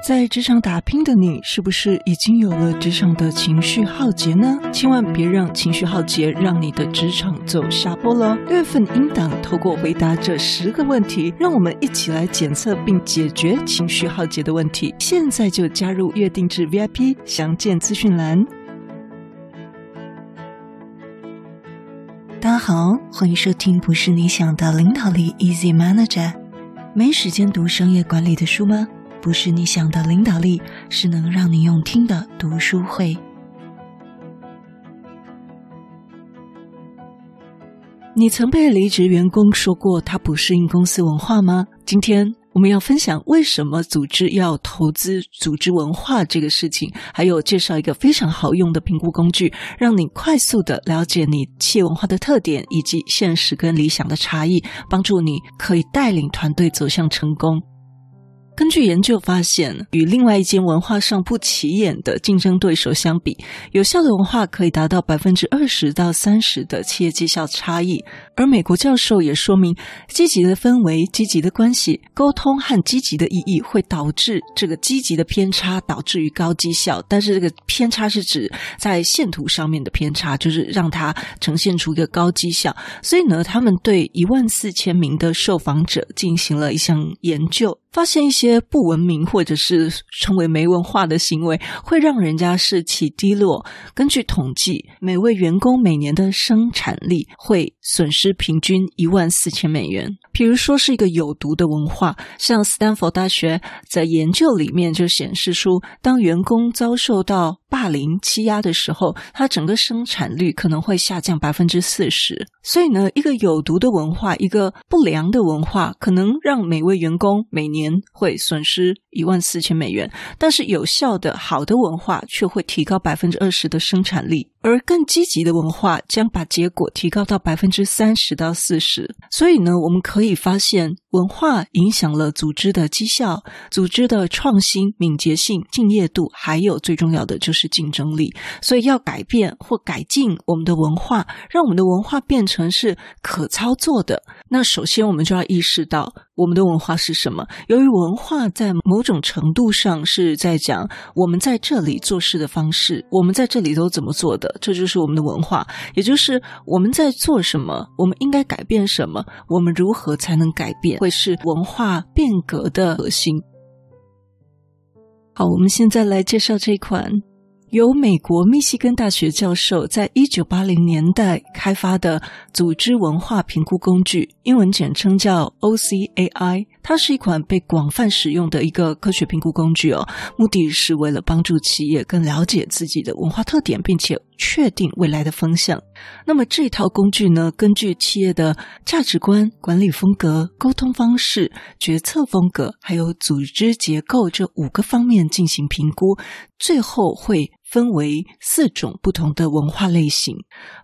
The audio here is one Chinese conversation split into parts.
在职场打拼的你，是不是已经有了职场的情绪浩劫呢？千万别让情绪浩劫让你的职场走下坡了。六月份应档透过回答这十个问题，让我们一起来检测并解决情绪浩劫的问题。现在就加入月定制 VIP，详见资讯栏。大家好，欢迎收听不是你想的领导力 Easy Manager。没时间读商业管理的书吗？不是你想的领导力，是能让你用听的读书会。你曾被离职员工说过他不适应公司文化吗？今天我们要分享为什么组织要投资组织文化这个事情，还有介绍一个非常好用的评估工具，让你快速的了解你企业文化的特点以及现实跟理想的差异，帮助你可以带领团队走向成功。根据研究发现，与另外一间文化上不起眼的竞争对手相比，有效的文化可以达到百分之二十到三十的企业绩效差异。而美国教授也说明，积极的氛围、积极的关系、沟通和积极的意义会导致这个积极的偏差导致于高绩效。但是这个偏差是指在线图上面的偏差，就是让它呈现出一个高绩效。所以呢，他们对一万四千名的受访者进行了一项研究。发现一些不文明或者是称为没文化的行为，会让人家士气低落。根据统计，每位员工每年的生产力会损失平均一万四千美元。比如说是一个有毒的文化，像斯坦福大学在研究里面就显示出，当员工遭受到霸凌欺压的时候，他整个生产率可能会下降百分之四十。所以呢，一个有毒的文化，一个不良的文化，可能让每位员工每年会损失一万四千美元，但是有效的好的文化却会提高百分之二十的生产力。而更积极的文化将把结果提高到百分之三十到四十。所以呢，我们可以发现，文化影响了组织的绩效、组织的创新、敏捷性、敬业度，还有最重要的就是竞争力。所以要改变或改进我们的文化，让我们的文化变成是可操作的。那首先我们就要意识到我们的文化是什么。由于文化在某种程度上是在讲我们在这里做事的方式，我们在这里都怎么做的。这就是我们的文化，也就是我们在做什么，我们应该改变什么，我们如何才能改变，会是文化变革的核心。好，我们现在来介绍这款由美国密西根大学教授在一九八零年代开发的组织文化评估工具，英文简称叫 OCAI。它是一款被广泛使用的一个科学评估工具哦，目的是为了帮助企业更了解自己的文化特点，并且确定未来的方向。那么这套工具呢，根据企业的价值观、管理风格、沟通方式、决策风格，还有组织结构这五个方面进行评估，最后会分为四种不同的文化类型，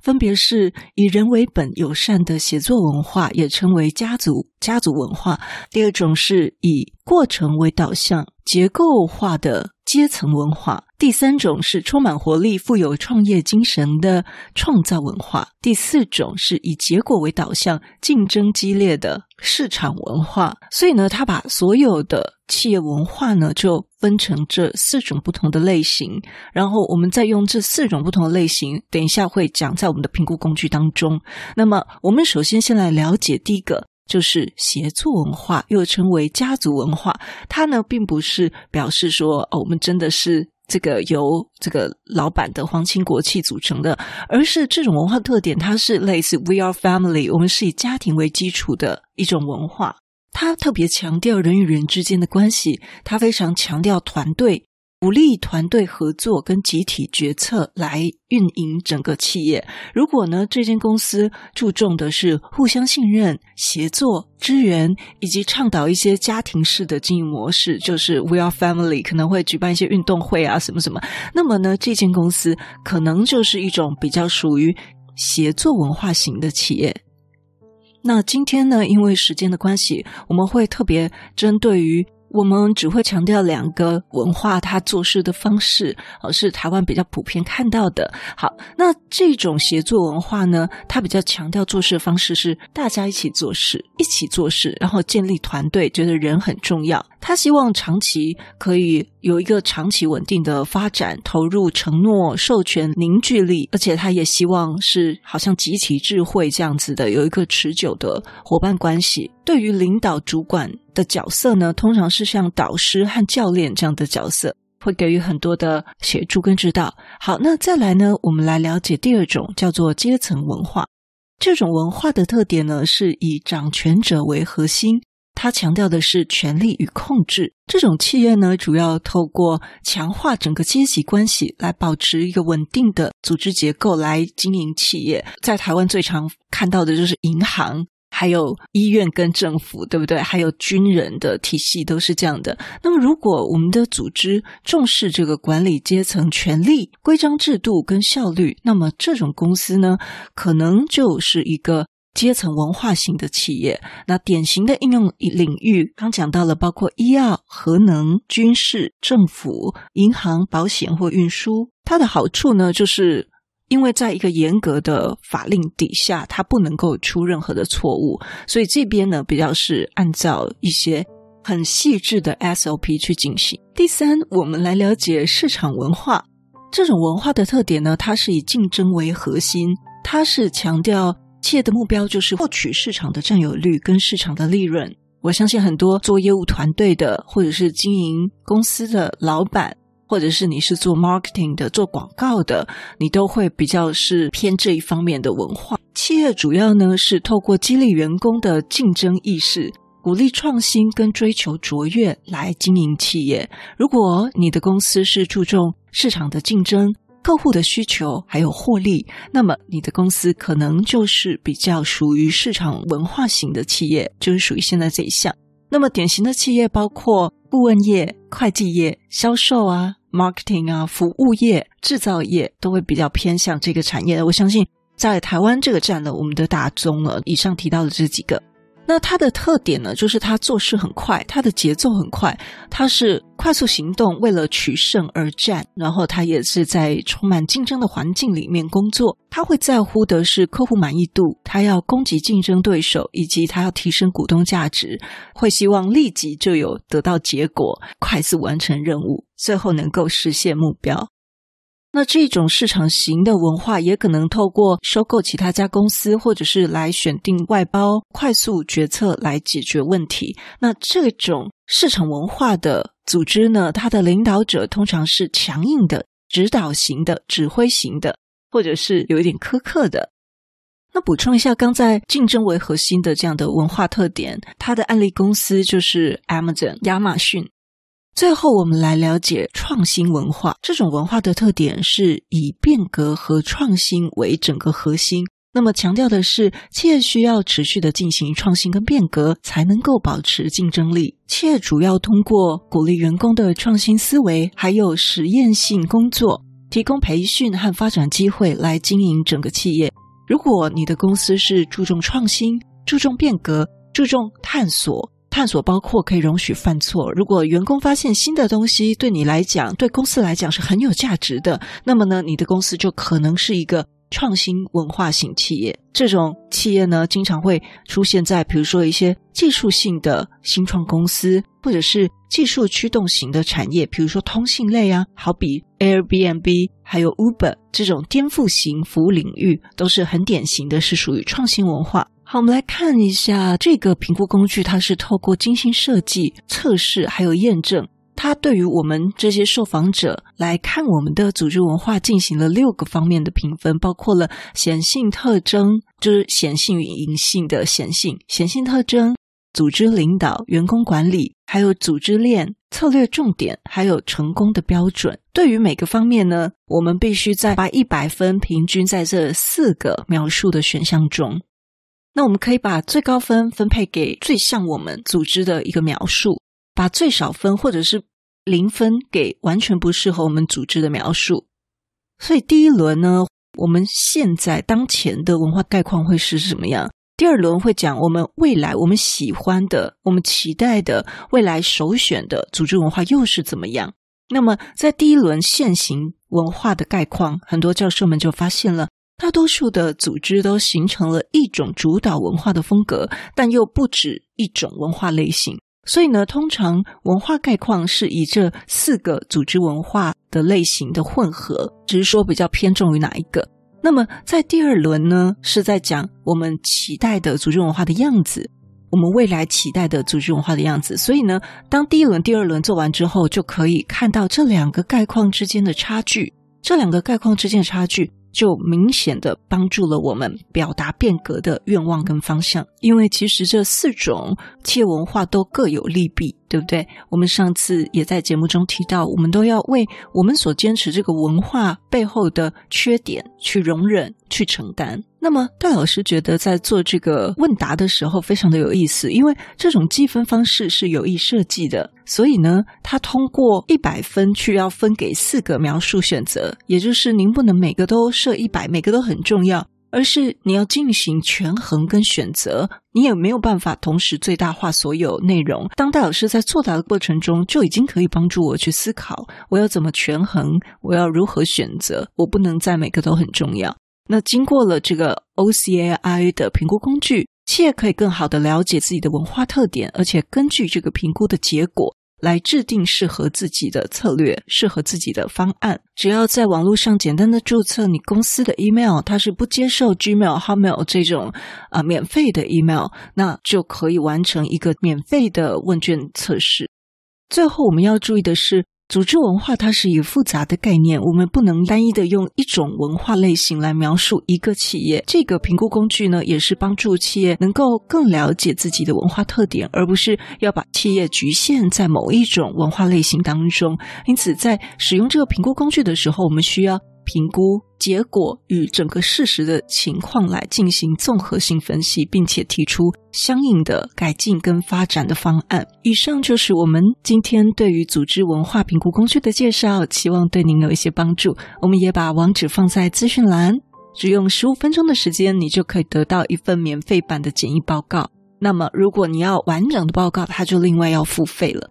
分别是以人为本、友善的协作文化，也称为家族家族文化；第二种是以过程为导向、结构化的阶层文化；第三种是充满活力、富有创业精神的创造文化；第四种是以结果为导向、竞争激烈的市场文化。所以呢，他把所有的企业文化呢，就分成这四种不同的类型，然后我们再用这四种不同的类型，等一下会讲在我们的评估工具当中。那么，我们首先先来了解第一个，就是协作文化，又称为家族文化。它呢，并不是表示说，哦，我们真的是这个由这个老板的皇亲国戚组成的，而是这种文化特点，它是类似 “We are family”，我们是以家庭为基础的一种文化。它特别强调人与人之间的关系，它非常强调团队，鼓励团队合作跟集体决策来运营整个企业。如果呢，这间公司注重的是互相信任、协作、支援，以及倡导一些家庭式的经营模式，就是 We are family，可能会举办一些运动会啊，什么什么。那么呢，这间公司可能就是一种比较属于协作文化型的企业。那今天呢，因为时间的关系，我们会特别针对于我们只会强调两个文化，它做事的方式，而是台湾比较普遍看到的。好，那这种协作文化呢，它比较强调做事的方式是大家一起做事，一起做事，然后建立团队，觉得人很重要。他希望长期可以有一个长期稳定的发展，投入、承诺、授权、凝聚力，而且他也希望是好像集体智慧这样子的，有一个持久的伙伴关系。对于领导主管的角色呢，通常是像导师和教练这样的角色，会给予很多的协助跟指导。好，那再来呢，我们来了解第二种，叫做阶层文化。这种文化的特点呢，是以掌权者为核心，它强调的是权力与控制。这种企业呢，主要透过强化整个阶级关系，来保持一个稳定的组织结构来经营企业。在台湾最常看到的就是银行。还有医院跟政府，对不对？还有军人的体系都是这样的。那么，如果我们的组织重视这个管理阶层权力、规章制度跟效率，那么这种公司呢，可能就是一个阶层文化型的企业。那典型的应用领域，刚讲到了，包括医药、核能、军事、政府、银行、保险或运输。它的好处呢，就是。因为在一个严格的法令底下，它不能够出任何的错误，所以这边呢，比较是按照一些很细致的 SOP 去进行。第三，我们来了解市场文化。这种文化的特点呢，它是以竞争为核心，它是强调企业的目标就是获取市场的占有率跟市场的利润。我相信很多做业务团队的，或者是经营公司的老板。或者是你是做 marketing 的、做广告的，你都会比较是偏这一方面的文化。企业主要呢是透过激励员工的竞争意识，鼓励创新跟追求卓越来经营企业。如果你的公司是注重市场的竞争、客户的需求还有获利，那么你的公司可能就是比较属于市场文化型的企业，就是属于现在这一项。那么典型的企业包括顾问业、会计业、销售啊、marketing 啊、服务业、制造业，都会比较偏向这个产业。我相信在台湾这个站呢我们都打中了。以上提到的这几个。那它的特点呢，就是它做事很快，它的节奏很快，它是快速行动，为了取胜而战。然后它也是在充满竞争的环境里面工作，它会在乎的是客户满意度，它要攻击竞争对手，以及它要提升股东价值，会希望立即就有得到结果，快速完成任务，最后能够实现目标。那这种市场型的文化也可能透过收购其他家公司，或者是来选定外包、快速决策来解决问题。那这种市场文化的组织呢，它的领导者通常是强硬的、指导型的、指挥型的，或者是有一点苛刻的。那补充一下，刚在竞争为核心的这样的文化特点，它的案例公司就是 Amazon 亚马逊。最后，我们来了解创新文化。这种文化的特点是以变革和创新为整个核心。那么，强调的是企业需要持续的进行创新跟变革，才能够保持竞争力。企业主要通过鼓励员工的创新思维，还有实验性工作，提供培训和发展机会来经营整个企业。如果你的公司是注重创新、注重变革、注重探索。探索包括可以容许犯错。如果员工发现新的东西对你来讲、对公司来讲是很有价值的，那么呢，你的公司就可能是一个创新文化型企业。这种企业呢，经常会出现在比如说一些技术性的新创公司，或者是技术驱动型的产业，比如说通信类啊，好比 Airbnb 还有 Uber 这种颠覆型服务领域，都是很典型的，是属于创新文化。好，我们来看一下这个评估工具，它是透过精心设计、测试还有验证，它对于我们这些受访者来看我们的组织文化进行了六个方面的评分，包括了显性特征，就是显性与隐性的显性、显性特征、组织领导、员工管理，还有组织链、策略重点，还有成功的标准。对于每个方面呢，我们必须在把一百分平均在这四个描述的选项中。那我们可以把最高分分配给最像我们组织的一个描述，把最少分或者是零分给完全不适合我们组织的描述。所以第一轮呢，我们现在当前的文化概况会是什么样？第二轮会讲我们未来我们喜欢的、我们期待的未来首选的组织文化又是怎么样。那么在第一轮现行文化的概况，很多教授们就发现了，大多数的组织都形成了一种主导文化的风格，但又不止一种文化类型。所以呢，通常文化概况是以这四个组织文化的类型的混合，只是说比较偏重于哪一个。那么在第二轮呢，是在讲我们期待的组织文化的样子，我们未来期待的组织文化的样子。所以呢，当第一轮、第二轮做完之后，就可以看到这两个概况之间的差距，这两个概况之间的差距。就明显的帮助了我们表达变革的愿望跟方向，因为其实这四种企业文化都各有利弊，对不对？我们上次也在节目中提到，我们都要为我们所坚持这个文化背后的缺点去容忍、去承担。那么戴老师觉得在做这个问答的时候非常的有意思，因为这种计分方式是有意设计的，所以呢，他通过一百分去要分给四个描述选择，也就是您不能每个都设一百，每个都很重要，而是你要进行权衡跟选择，你也没有办法同时最大化所有内容。当戴老师在作答的过程中，就已经可以帮助我去思考，我要怎么权衡，我要如何选择，我不能在每个都很重要。那经过了这个 OCAI 的评估工具，企业可以更好的了解自己的文化特点，而且根据这个评估的结果来制定适合自己的策略、适合自己的方案。只要在网络上简单的注册你公司的 email，它是不接受 Gmail、Hotmail 这种啊、免费的 email，那就可以完成一个免费的问卷测试。最后我们要注意的是。组织文化它是一个复杂的概念，我们不能单一的用一种文化类型来描述一个企业。这个评估工具呢，也是帮助企业能够更了解自己的文化特点，而不是要把企业局限在某一种文化类型当中。因此，在使用这个评估工具的时候，我们需要。评估结果与整个事实的情况来进行综合性分析，并且提出相应的改进跟发展的方案。以上就是我们今天对于组织文化评估工具的介绍，希望对您有一些帮助。我们也把网址放在资讯栏，只用十五分钟的时间，你就可以得到一份免费版的简易报告。那么，如果你要完整的报告，它就另外要付费了。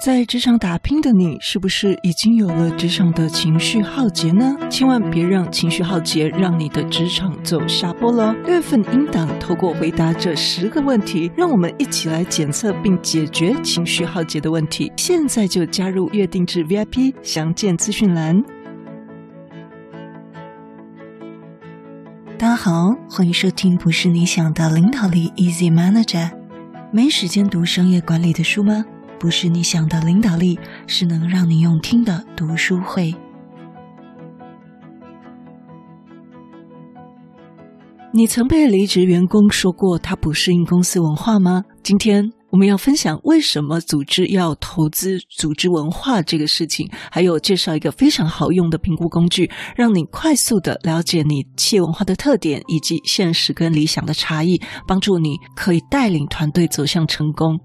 在职场打拼的你，是不是已经有了职场的情绪浩劫呢？千万别让情绪浩劫让你的职场走下坡了。六月份音档透过回答这十个问题，让我们一起来检测并解决情绪浩劫的问题。现在就加入月定制 VIP，详见资讯栏。大家好，欢迎收听不是你想的领导力 Easy Manager。没时间读商业管理的书吗？不是你想的领导力，是能让你用听的读书会。你曾被离职员工说过他不适应公司文化吗？今天我们要分享为什么组织要投资组织文化这个事情，还有介绍一个非常好用的评估工具，让你快速的了解你企业文化的特点以及现实跟理想的差异，帮助你可以带领团队走向成功。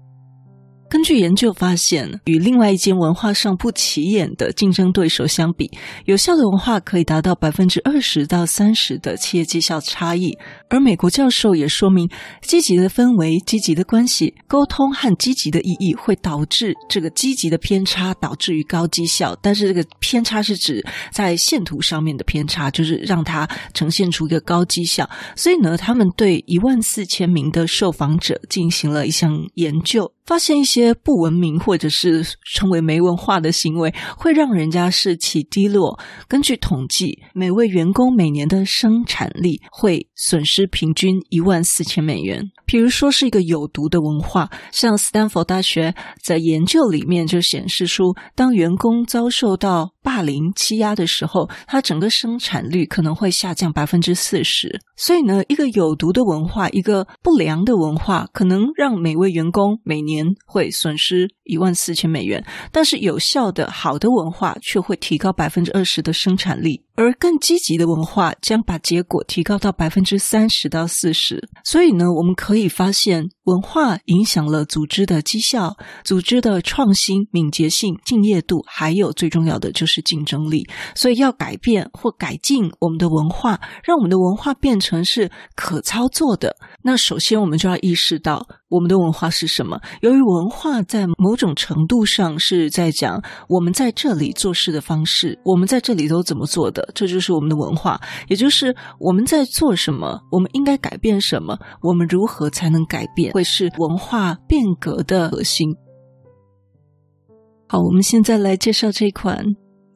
根据研究发现，与另外一间文化上不起眼的竞争对手相比，有效的文化可以达到百分之二十到三十的企业绩效差异。而美国教授也说明，积极的氛围、积极的关系、沟通和积极的意义会导致这个积极的偏差，导致于高绩效。但是这个偏差是指在线图上面的偏差，就是让它呈现出一个高绩效。所以呢，他们对一万四千名的受访者进行了一项研究。发现一些不文明或者是称为没文化的行为，会让人家士气低落。根据统计，每位员工每年的生产力会损失平均一万四千美元。比如说是一个有毒的文化，像斯坦福大学在研究里面就显示出，当员工遭受到霸凌欺压的时候，它整个生产率可能会下降百分之四十。所以呢，一个有毒的文化，一个不良的文化，可能让每位员工每年会损失一万四千美元，但是有效的好的文化却会提高百分之二十的生产力，而更积极的文化将把结果提高到百分之三十到四十。所以呢，我们可以发现，文化影响了组织的绩效、组织的创新、敏捷性、敬业度，还有最重要的就是竞争力。所以要改变或改进我们的文化，让我们的文化变成是可操作的。那首先我们就要意识到我们的文化是什么。由于文化在某种程度上是在讲我们在这里做事的方式，我们在这里都怎么做的，这就是我们的文化，也就是我们在做什么，我们应该改变什么，我们如何才能改变，会是文化变革的核心。好，我们现在来介绍这款。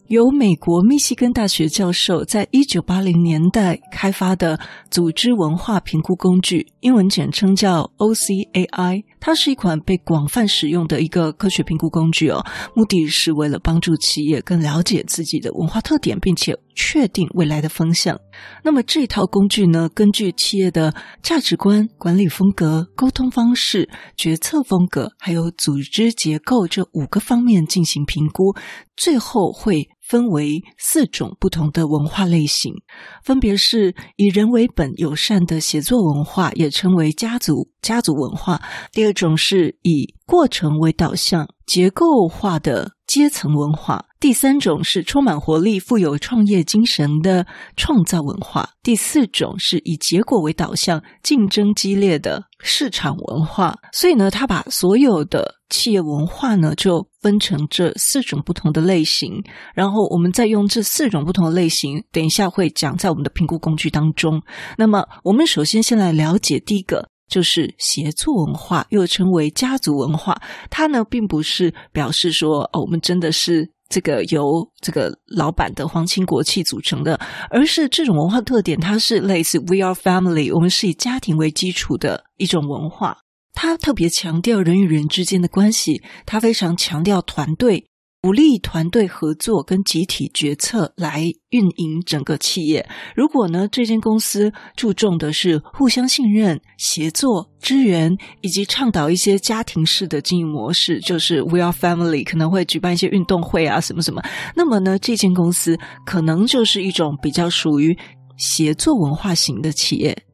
由美国密西根大学教授在一九八零年代开发的组织文化评估工具，英文简称叫 OCAI。它是一款被广泛使用的一个科学评估工具哦，目的是为了帮助企业更了解自己的文化特点，并且确定未来的方向。那么这套工具呢，根据企业的价值观、管理风格、沟通方式、决策风格，还有组织结构这五个方面进行评估，最后会。分为四种不同的文化类型，分别是以人为本、友善的写作文化，也称为家族家族文化；第二种是以过程为导向、结构化的阶层文化；第三种是充满活力、富有创业精神的创造文化；第四种是以结果为导向、竞争激烈的市场文化。所以呢，他把所有的企业文化呢，就分成这四种不同的类型，然后我们再用这四种不同的类型，等一下会讲在我们的评估工具当中。那么，我们首先先来了解第一个，就是协作文化，又称为家族文化。它呢，并不是表示说，哦，我们真的是这个由这个老板的皇亲国戚组成的，而是这种文化特点，它是类似 “We are family”，我们是以家庭为基础的一种文化。它特别强调人与人之间的关系，它非常强调团队，鼓励团队合作跟集体决策来运营整个企业。如果呢，这间公司注重的是互相信任、协作、支援，以及倡导一些家庭式的经营模式，就是 We are family，可能会举办一些运动会啊，什么什么。那么呢，这间公司可能就是一种比较属于协作文化型的企业。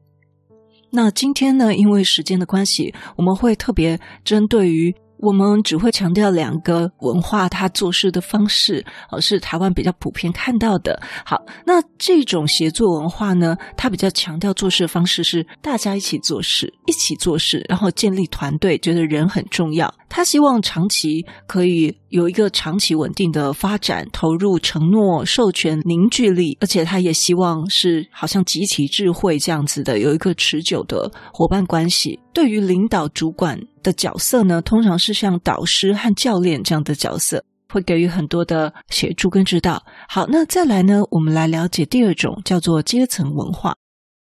那今天呢，因为时间的关系，我们会特别针对于。我们只会强调两个文化，它做事的方式，而是台湾比较普遍看到的。好，那这种协作文化呢，它比较强调做事的方式是大家一起做事，一起做事，然后建立团队，觉得人很重要。他希望长期可以有一个长期稳定的发展，投入、承诺、授权、凝聚力，而且他也希望是好像集体智慧这样子的，有一个持久的伙伴关系。对于领导主管的角色呢，通常是像导师和教练这样的角色，会给予很多的协助跟指导。好，那再来呢，我们来了解第二种，叫做阶层文化。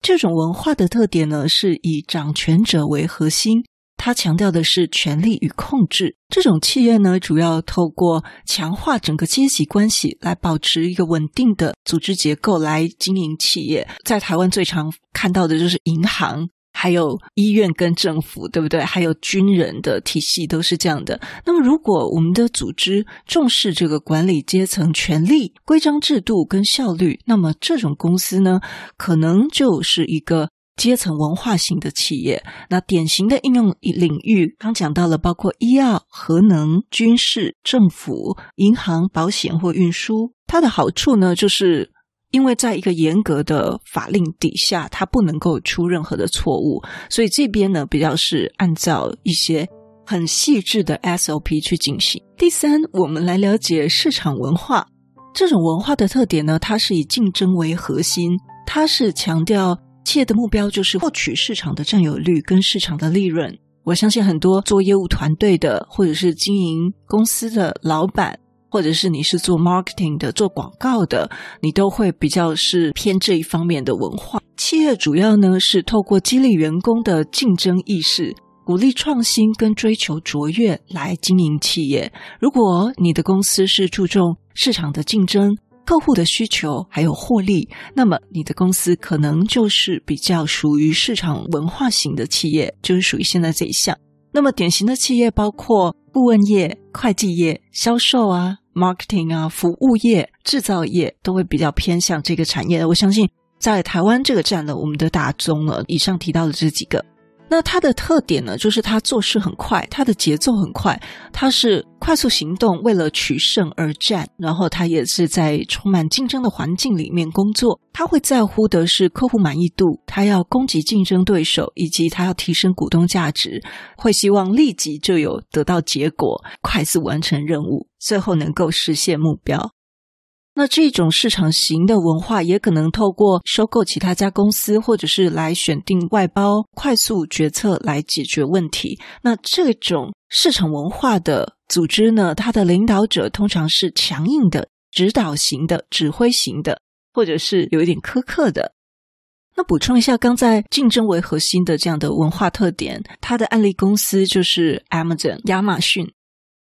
这种文化的特点呢，是以掌权者为核心。它强调的是权力与控制。这种企业呢，主要透过强化整个阶级关系，来保持一个稳定的组织结构来经营企业。在台湾最常看到的就是银行，还有医院跟政府，对不对？还有军人的体系都是这样的。那么，如果我们的组织重视这个管理阶层权力、规章制度跟效率，那么这种公司呢，可能就是一个。阶层文化型的企业。那典型的应用领域，刚讲到了，包括医药、核能、军事、政府、银行、保险或运输。它的好处呢，就是因为在一个严格的法令底下，它不能够出任何的错误，所以这边呢，比较是按照一些很细致的 SOP 去进行。第三，我们来了解市场文化。这种文化的特点呢，它是以竞争为核心，它是强调企业的目标就是获取市场的占有率跟市场的利润。我相信很多做业务团队的，或者是经营公司的老板，或者是你是做 marketing 的、做广告的，你都会比较是偏这一方面的文化。企业主要呢是透过激励员工的竞争意识。鼓励创新跟追求卓越来经营企业。如果你的公司是注重市场的竞争、客户的需求还有获利，那么你的公司可能就是比较属于市场文化型的企业，就是属于现在这一项。那么典型的企业包括顾问业、会计业、销售啊、marketing 啊、服务业、制造业，都会比较偏向这个产业。我相信在台湾这个站呢我们都打中了。以上提到的这几个。那它的特点呢，就是它做事很快，它的节奏很快，它是快速行动，为了取胜而战。然后它也是在充满竞争的环境里面工作，它会在乎的是客户满意度，它要攻击竞争对手，以及它要提升股东价值，会希望立即就有得到结果，快速完成任务，最后能够实现目标。那这种市场型的文化也可能透过收购其他家公司，或者是来选定外包、快速决策来解决问题。那这种市场文化的组织呢，它的领导者通常是强硬的、指导型的、指挥型的，或者是有一点苛刻的。那补充一下，刚在竞争为核心的这样的文化特点，它的案例公司就是 Amazon 亚马逊。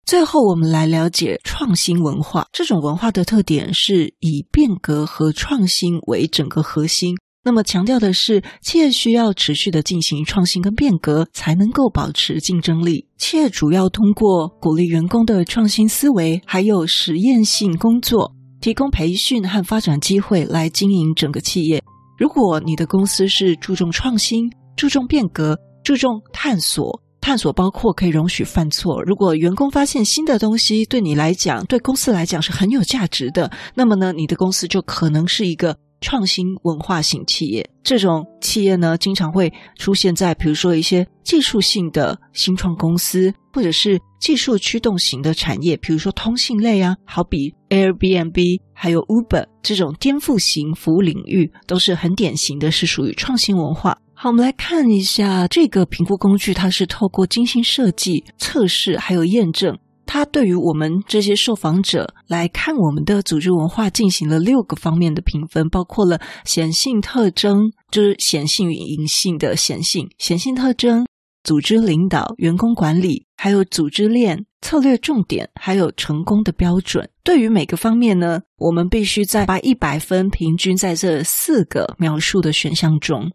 最后，我们来了解创新文化。这种文化的特点是以变革和创新为整个核心。那么，强调的是企业需要持续的进行创新跟变革，才能够保持竞争力。企业主要通过鼓励员工的创新思维，还有实验性工作，提供培训和发展机会来经营整个企业。如果你的公司是注重创新、注重变革、注重探索。探索包括可以容许犯错。如果员工发现新的东西对你来讲、对公司来讲是很有价值的，那么呢，你的公司就可能是一个创新文化型企业。这种企业呢，经常会出现在比如说一些技术性的新创公司，或者是技术驱动型的产业，比如说通信类啊，好比 Airbnb 还有 Uber 这种颠覆型服务领域，都是很典型的，是属于创新文化。好，我们来看一下这个评估工具，它是透过精心设计、测试还有验证，它对于我们这些受访者来看我们的组织文化进行了六个方面的评分，包括了显性特征，就是显性与隐性的显性、显性特征、组织领导、员工管理，还有组织链、策略重点，还有成功的标准。对于每个方面呢，我们必须在把一百分平均在这四个描述的选项中。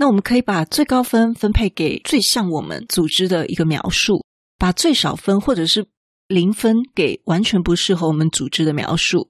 那我们可以把最高分分配给最像我们组织的一个描述，把最少分或者是零分给完全不适合我们组织的描述。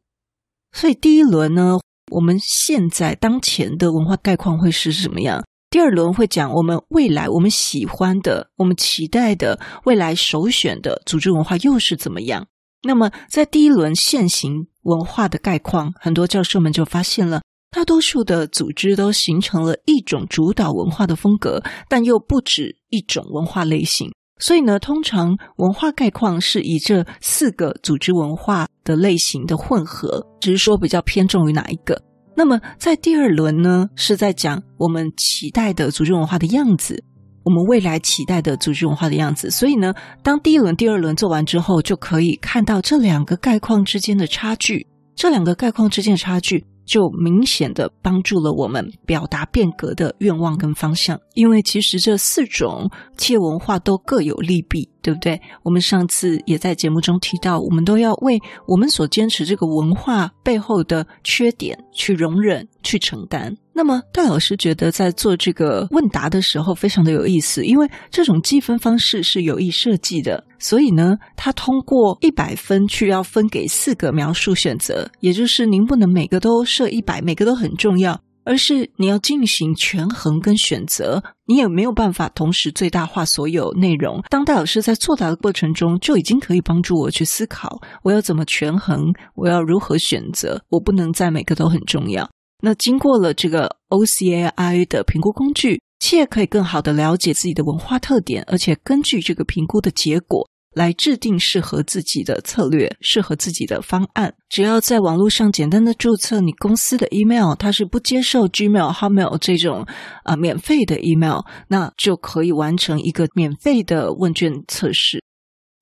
所以第一轮呢，我们现在当前的文化概况会是什么样？第二轮会讲我们未来我们喜欢的、我们期待的未来首选的组织文化又是怎么样？那么在第一轮现行文化的概况，很多教授们就发现了。大多数的组织都形成了一种主导文化的风格，但又不止一种文化类型。所以呢，通常文化概况是以这四个组织文化的类型的混合，只是说比较偏重于哪一个。那么在第二轮呢，是在讲我们期待的组织文化的样子，我们未来期待的组织文化的样子。所以呢，当第一轮、第二轮做完之后，就可以看到这两个概况之间的差距，这两个概况之间的差距。就明显的帮助了我们表达变革的愿望跟方向，因为其实这四种企业文化都各有利弊，对不对？我们上次也在节目中提到，我们都要为我们所坚持这个文化背后的缺点去容忍、去承担。那么戴老师觉得在做这个问答的时候非常的有意思，因为这种计分方式是有意设计的，所以呢，他通过一百分去要分给四个描述选择，也就是您不能每个都设一百，每个都很重要，而是你要进行权衡跟选择，你也没有办法同时最大化所有内容。当戴老师在作答的过程中，就已经可以帮助我去思考，我要怎么权衡，我要如何选择，我不能在每个都很重要。那经过了这个 OCAI 的评估工具，企业可以更好的了解自己的文化特点，而且根据这个评估的结果，来制定适合自己的策略，适合自己的方案。只要在网络上简单的注册你公司的 email，它是不接受 Gmail、Hotmail 这种啊、免费的 email，那就可以完成一个免费的问卷测试。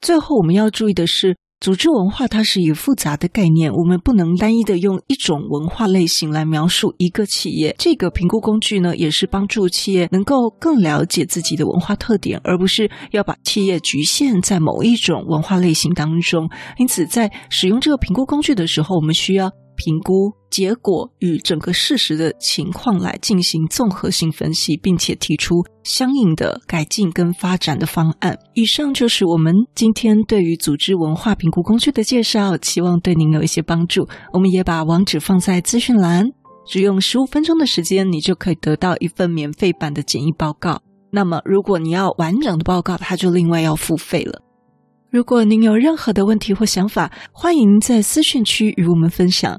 最后我们要注意的是。组织文化它是一个复杂的概念，我们不能单一的用一种文化类型来描述一个企业。这个评估工具呢，也是帮助企业能够更了解自己的文化特点，而不是要把企业局限在某一种文化类型当中。因此，在使用这个评估工具的时候，我们需要。评估结果与整个事实的情况来进行综合性分析，并且提出相应的改进跟发展的方案。以上就是我们今天对于组织文化评估工具的介绍，希望对您有一些帮助。我们也把网址放在资讯栏，只用十五分钟的时间，你就可以得到一份免费版的简易报告。那么，如果你要完整的报告，它就另外要付费了。如果您有任何的问题或想法，欢迎在私讯区与我们分享。